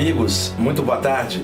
Amigos, muito boa tarde.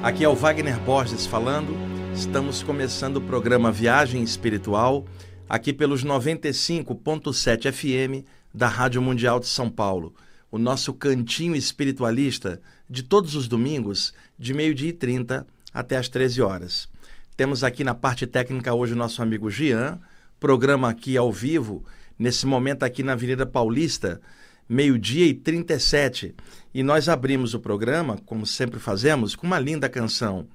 Aqui é o Wagner Borges falando. Estamos começando o programa Viagem Espiritual, aqui pelos 95.7 FM da Rádio Mundial de São Paulo. O nosso cantinho espiritualista de todos os domingos, de meio-dia e 30 até as 13 horas. Temos aqui na parte técnica hoje o nosso amigo Gian, programa aqui ao vivo, nesse momento aqui na Avenida Paulista, meio-dia e 37. E nós abrimos o programa, como sempre fazemos, com uma linda canção.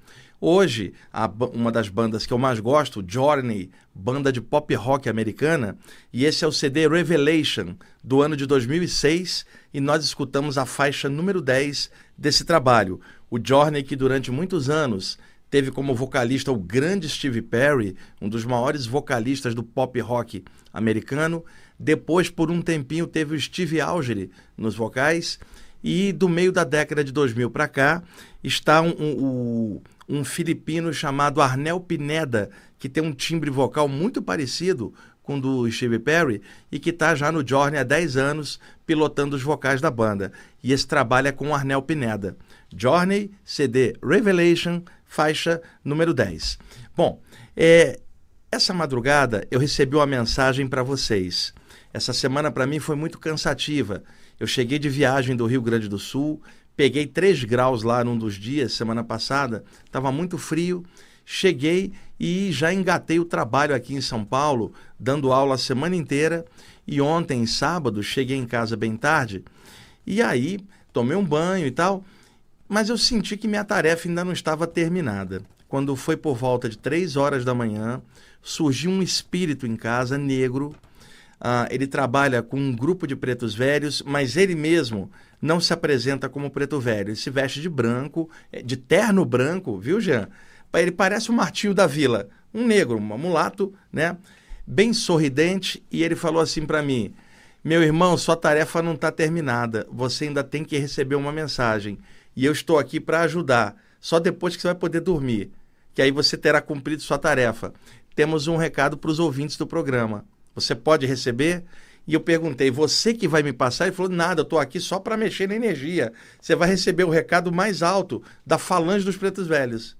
Hoje, a, uma das bandas que eu mais gosto, Journey, banda de pop rock americana, e esse é o CD Revelation, do ano de 2006, e nós escutamos a faixa número 10 desse trabalho. O Journey, que durante muitos anos teve como vocalista o grande Steve Perry, um dos maiores vocalistas do pop rock americano. Depois, por um tempinho, teve o Steve Algeri nos vocais. E do meio da década de 2000 para cá, está um, um, um, filipino chamado Arnel Pineda, que tem um timbre vocal muito parecido com o do Steve Perry e que está já no Journey há 10 anos pilotando os vocais da banda. E esse trabalho é com o Arnel Pineda. Journey, CD Revelation, faixa número 10. Bom, é, essa madrugada eu recebi uma mensagem para vocês. Essa semana para mim foi muito cansativa. Eu cheguei de viagem do Rio Grande do Sul, peguei 3 graus lá num dos dias, semana passada, estava muito frio. Cheguei e já engatei o trabalho aqui em São Paulo, dando aula a semana inteira. E ontem, sábado, cheguei em casa bem tarde. E aí, tomei um banho e tal mas eu senti que minha tarefa ainda não estava terminada. Quando foi por volta de três horas da manhã, surgiu um espírito em casa, negro. Uh, ele trabalha com um grupo de pretos velhos, mas ele mesmo não se apresenta como preto velho. Ele se veste de branco, é, de terno branco, viu, Jean? Ele parece o Martinho da Vila, um negro, um mulato, né? Bem sorridente, e ele falou assim para mim: Meu irmão, sua tarefa não está terminada, você ainda tem que receber uma mensagem e eu estou aqui para ajudar. Só depois que você vai poder dormir, que aí você terá cumprido sua tarefa. Temos um recado para os ouvintes do programa. Você pode receber? E eu perguntei, você que vai me passar? Ele falou, nada, eu estou aqui só para mexer na energia. Você vai receber o recado mais alto da falange dos pretos velhos,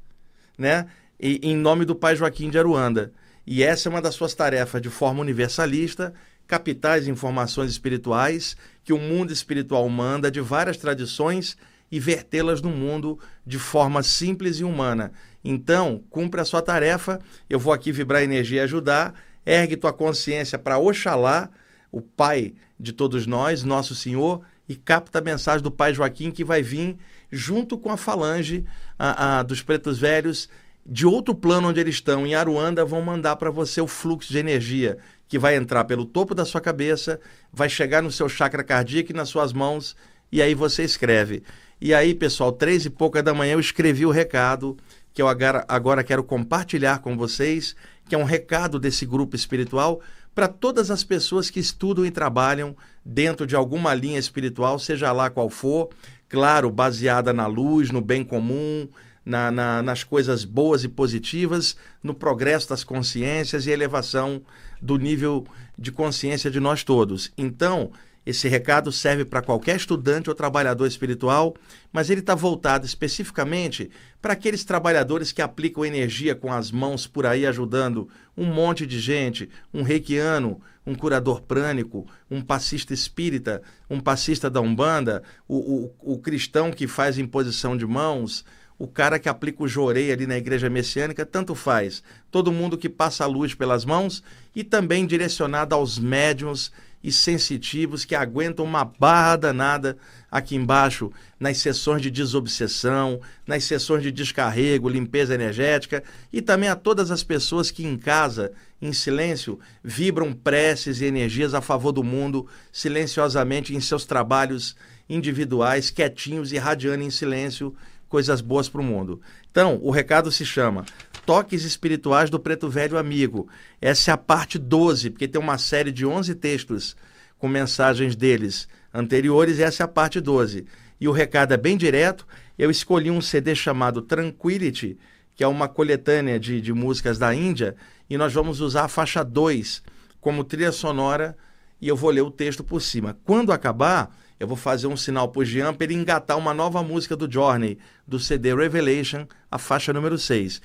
né? E, em nome do pai Joaquim de Aruanda. E essa é uma das suas tarefas de forma universalista, capitais informações espirituais que o mundo espiritual manda de várias tradições e vertê-las no mundo de forma simples e humana. Então, cumpre a sua tarefa. Eu vou aqui vibrar energia e ajudar. Ergue tua consciência para Oxalá, o Pai de todos nós, nosso Senhor, e capta a mensagem do Pai Joaquim que vai vir junto com a falange a, a, dos pretos velhos de outro plano onde eles estão, em Aruanda, vão mandar para você o fluxo de energia que vai entrar pelo topo da sua cabeça, vai chegar no seu chakra cardíaco e nas suas mãos, e aí você escreve e aí, pessoal, três e pouca da manhã eu escrevi o recado que eu agora, agora quero compartilhar com vocês, que é um recado desse grupo espiritual para todas as pessoas que estudam e trabalham dentro de alguma linha espiritual, seja lá qual for, claro, baseada na luz, no bem comum, na, na, nas coisas boas e positivas, no progresso das consciências e elevação do nível de consciência de nós todos. Então, esse recado serve para qualquer estudante ou trabalhador espiritual, mas ele está voltado especificamente para aqueles trabalhadores que aplicam energia com as mãos por aí ajudando um monte de gente, um reikiano, um curador prânico, um passista espírita, um passista da Umbanda, o, o, o cristão que faz imposição de mãos, o cara que aplica o jorei ali na igreja messiânica, tanto faz. Todo mundo que passa a luz pelas mãos e também direcionado aos médiums e sensitivos que aguentam uma barra danada aqui embaixo nas sessões de desobsessão, nas sessões de descarrego, limpeza energética e também a todas as pessoas que em casa, em silêncio, vibram preces e energias a favor do mundo, silenciosamente em seus trabalhos individuais, quietinhos e radiando em silêncio coisas boas para o mundo. Então, o recado se chama Toques Espirituais do Preto Velho Amigo. Essa é a parte 12, porque tem uma série de 11 textos com mensagens deles anteriores, e essa é a parte 12. E o recado é bem direto. Eu escolhi um CD chamado Tranquility, que é uma coletânea de, de músicas da Índia, e nós vamos usar a faixa 2 como trilha sonora e eu vou ler o texto por cima. Quando acabar, eu vou fazer um sinal para o Jean para ele engatar uma nova música do Journey, do CD Revelation, a faixa número 6.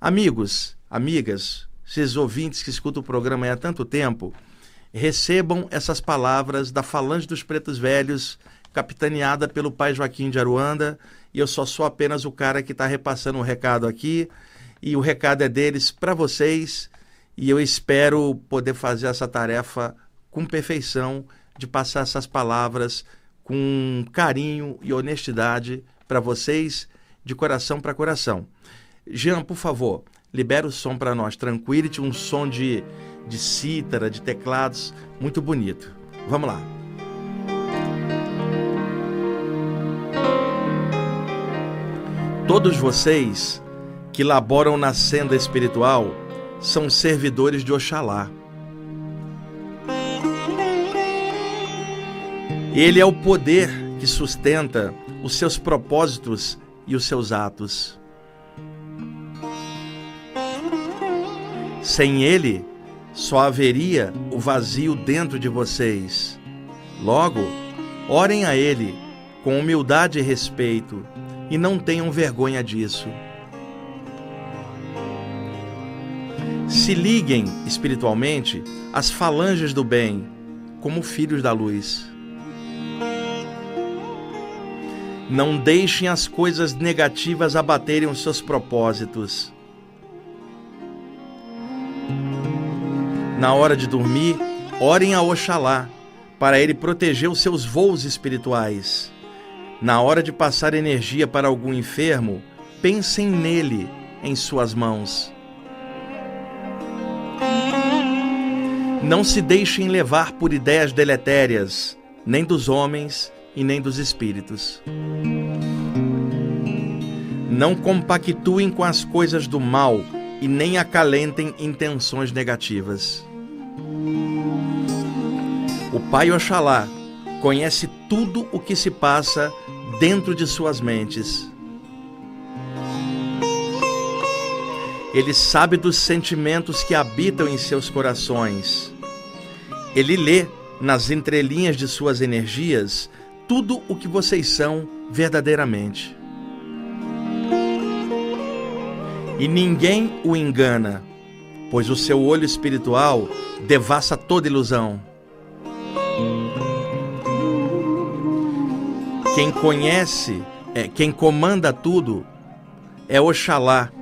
Amigos, amigas, esses ouvintes que escutam o programa há tanto tempo, recebam essas palavras da Falange dos Pretos Velhos, capitaneada pelo pai Joaquim de Aruanda, e eu só sou apenas o cara que está repassando o recado aqui, e o recado é deles para vocês, e eu espero poder fazer essa tarefa com perfeição de passar essas palavras com carinho e honestidade para vocês, de coração para coração. Jean, por favor, libera o som para nós. Tranquility, um som de, de cítara, de teclados, muito bonito. Vamos lá. Todos vocês que laboram na senda espiritual são servidores de Oxalá. Ele é o poder que sustenta os seus propósitos e os seus atos. Sem ele, só haveria o vazio dentro de vocês. Logo, orem a ele com humildade e respeito e não tenham vergonha disso. Se liguem espiritualmente às falanges do bem, como filhos da luz. Não deixem as coisas negativas abaterem os seus propósitos. Na hora de dormir, orem a Oxalá para ele proteger os seus voos espirituais. Na hora de passar energia para algum enfermo, pensem nele em suas mãos. Não se deixem levar por ideias deletérias, nem dos homens e nem dos espíritos. Não compactuem com as coisas do mal e nem acalentem intenções negativas. O Pai Oxalá conhece tudo o que se passa dentro de suas mentes. Ele sabe dos sentimentos que habitam em seus corações. Ele lê nas entrelinhas de suas energias tudo o que vocês são verdadeiramente. E ninguém o engana, pois o seu olho espiritual devassa toda ilusão. Quem conhece, é, quem comanda tudo, é Oxalá,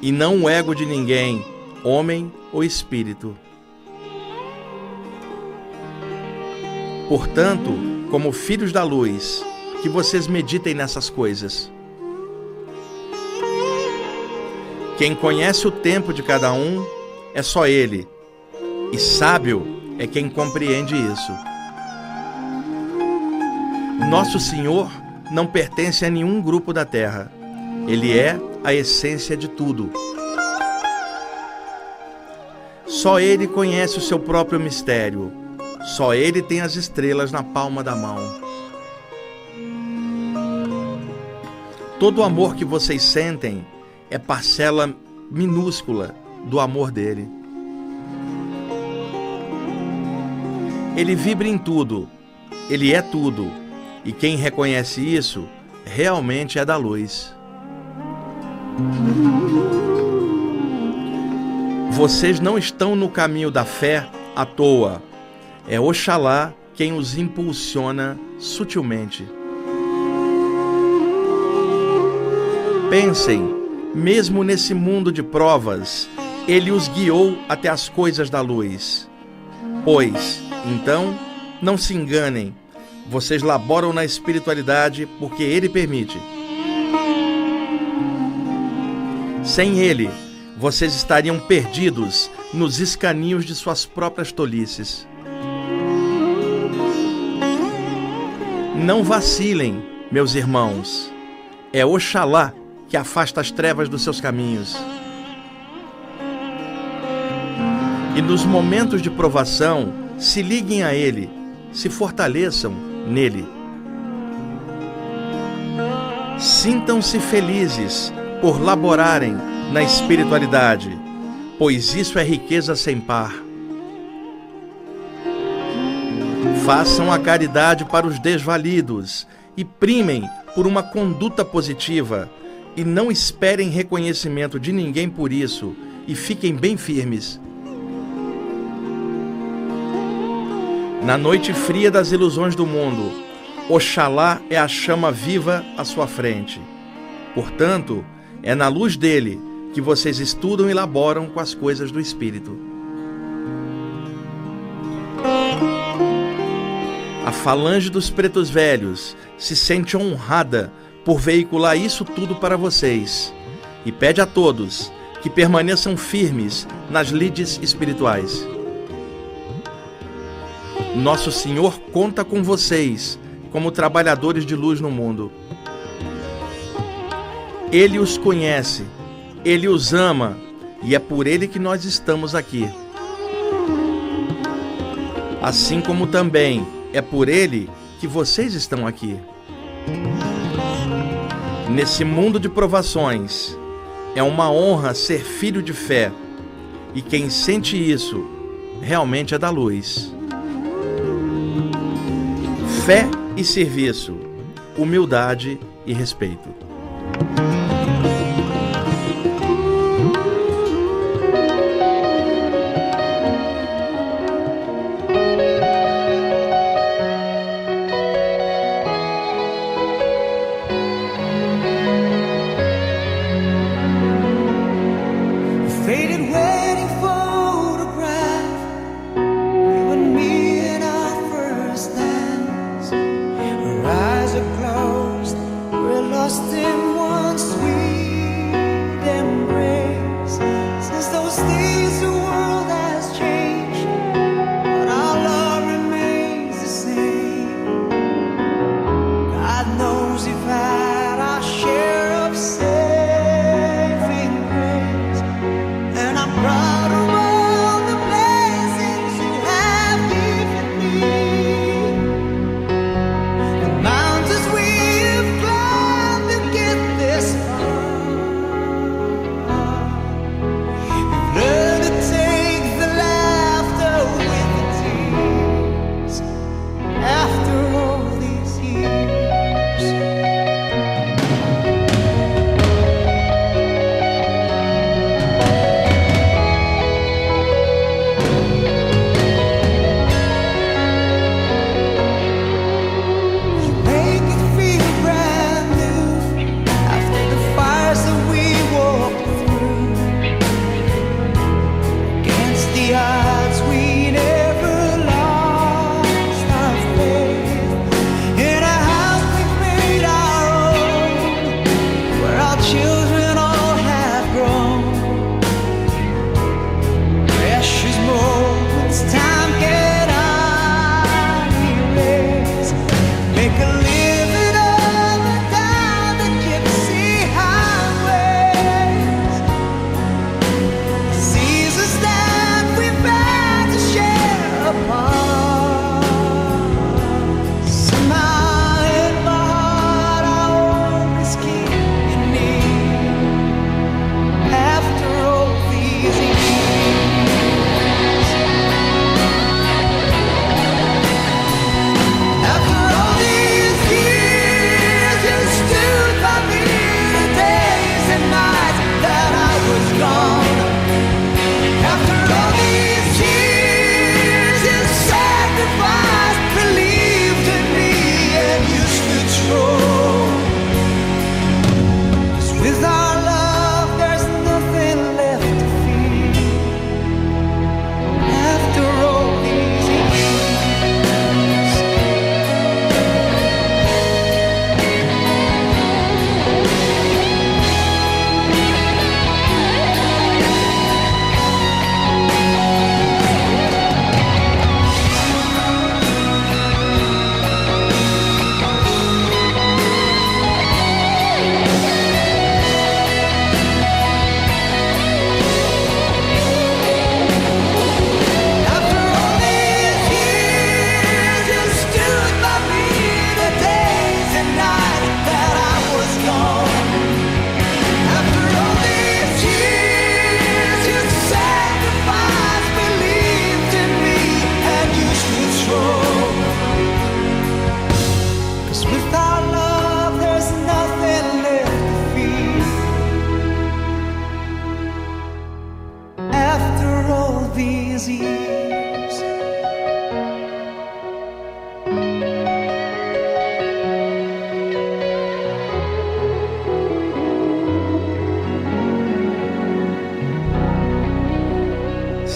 e não o ego de ninguém, homem ou espírito. Portanto, como filhos da luz, que vocês meditem nessas coisas. Quem conhece o tempo de cada um é só ele, e sábio é quem compreende isso. Nosso Senhor não pertence a nenhum grupo da terra. Ele é a essência de tudo. Só Ele conhece o seu próprio mistério só Ele tem as estrelas na palma da mão. Todo o amor que vocês sentem é parcela minúscula do amor dele. Ele vibra em tudo, ele é tudo, e quem reconhece isso realmente é da luz. Vocês não estão no caminho da fé à toa é Oxalá quem os impulsiona sutilmente. Pensem, mesmo nesse mundo de provas, ele os guiou até as coisas da luz. Pois, então, não se enganem, vocês laboram na espiritualidade porque ele permite. Sem ele, vocês estariam perdidos nos escaninhos de suas próprias tolices. Não vacilem, meus irmãos. É Oxalá que afasta as trevas dos seus caminhos. E nos momentos de provação, se liguem a Ele, se fortaleçam nele. Sintam-se felizes por laborarem na espiritualidade, pois isso é riqueza sem par. Façam a caridade para os desvalidos e primem por uma conduta positiva e não esperem reconhecimento de ninguém por isso e fiquem bem firmes. Na noite fria das ilusões do mundo, Oxalá é a chama viva à sua frente. Portanto, é na luz dele que vocês estudam e elaboram com as coisas do Espírito. A falange dos pretos velhos se sente honrada por veicular isso tudo para vocês e pede a todos que permaneçam firmes nas lides espirituais. Nosso Senhor conta com vocês como trabalhadores de luz no mundo. Ele os conhece, ele os ama e é por ele que nós estamos aqui. Assim como também é por ele que vocês estão aqui. Nesse mundo de provações, é uma honra ser filho de fé, e quem sente isso realmente é da luz. Fé e serviço, humildade e respeito.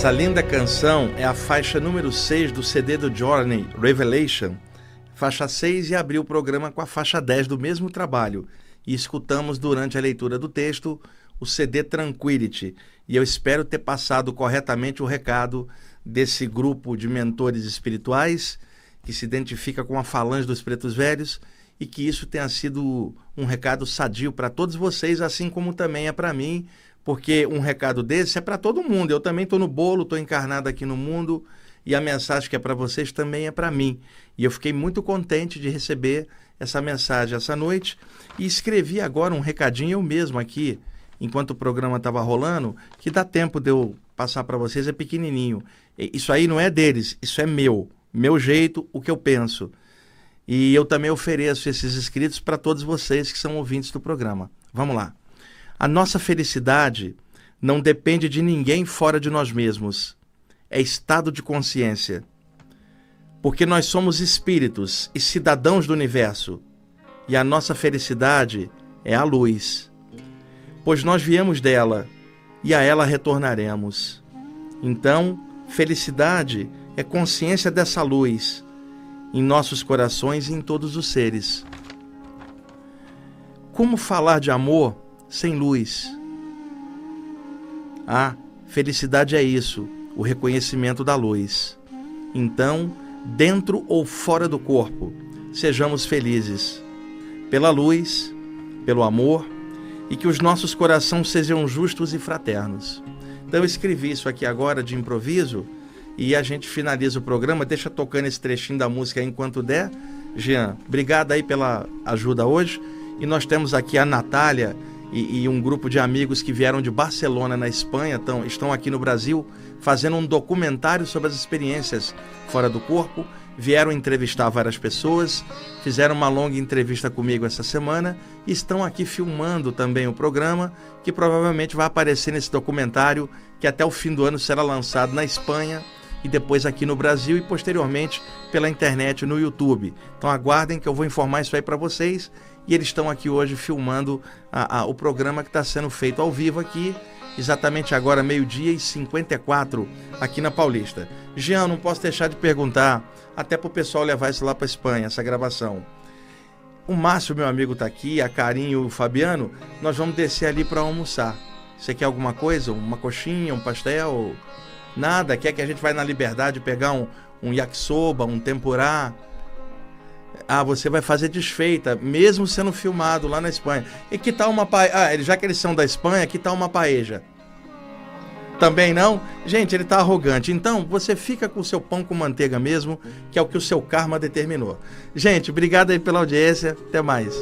Essa linda canção é a faixa número 6 do CD do Journey, Revelation, faixa 6, e abriu o programa com a faixa 10 do mesmo trabalho. E escutamos durante a leitura do texto o CD Tranquility. E eu espero ter passado corretamente o recado desse grupo de mentores espirituais que se identifica com a falange dos pretos velhos e que isso tenha sido um recado sadio para todos vocês, assim como também é para mim porque um recado desse é para todo mundo. Eu também estou no bolo, estou encarnado aqui no mundo e a mensagem que é para vocês também é para mim. E eu fiquei muito contente de receber essa mensagem essa noite e escrevi agora um recadinho eu mesmo aqui, enquanto o programa estava rolando, que dá tempo de eu passar para vocês, é pequenininho. Isso aí não é deles, isso é meu, meu jeito, o que eu penso. E eu também ofereço esses escritos para todos vocês que são ouvintes do programa. Vamos lá. A nossa felicidade não depende de ninguém fora de nós mesmos. É estado de consciência. Porque nós somos espíritos e cidadãos do universo, e a nossa felicidade é a luz. Pois nós viemos dela e a ela retornaremos. Então, felicidade é consciência dessa luz em nossos corações e em todos os seres. Como falar de amor sem luz. Ah, felicidade é isso, o reconhecimento da luz. Então, dentro ou fora do corpo, sejamos felizes. Pela luz, pelo amor e que os nossos corações sejam justos e fraternos. Então eu escrevi isso aqui agora de improviso e a gente finaliza o programa. Deixa tocando esse trechinho da música enquanto der. Jean, obrigado aí pela ajuda hoje. E nós temos aqui a Natália e, e, um grupo de amigos que vieram de Barcelona, na Espanha, tão, estão aqui no Brasil fazendo um documentário sobre as experiências fora do corpo. Vieram entrevistar várias pessoas, fizeram uma longa entrevista comigo essa semana e estão aqui filmando também o programa, que provavelmente vai aparecer nesse documentário que até o fim do ano será lançado na Espanha e depois aqui no Brasil e posteriormente pela internet no YouTube. Então aguardem que eu vou informar isso aí para vocês e eles estão aqui hoje filmando a, a, o programa que está sendo feito ao vivo aqui, exatamente agora, meio-dia e 54, aqui na Paulista. Jean, não posso deixar de perguntar, até para o pessoal levar isso lá para Espanha, essa gravação. O Márcio, meu amigo, está aqui, a Carinho e o Fabiano, nós vamos descer ali para almoçar. Você quer alguma coisa? Uma coxinha, um pastel? Nada? Quer que a gente vá na liberdade pegar um, um yakisoba, um tempurá? Ah, você vai fazer desfeita, mesmo sendo filmado lá na Espanha. E que tal uma paeja? Ah, já que eles são da Espanha, que tal uma paeja? Também não? Gente, ele tá arrogante. Então, você fica com o seu pão com manteiga mesmo, que é o que o seu karma determinou. Gente, obrigado aí pela audiência. Até mais.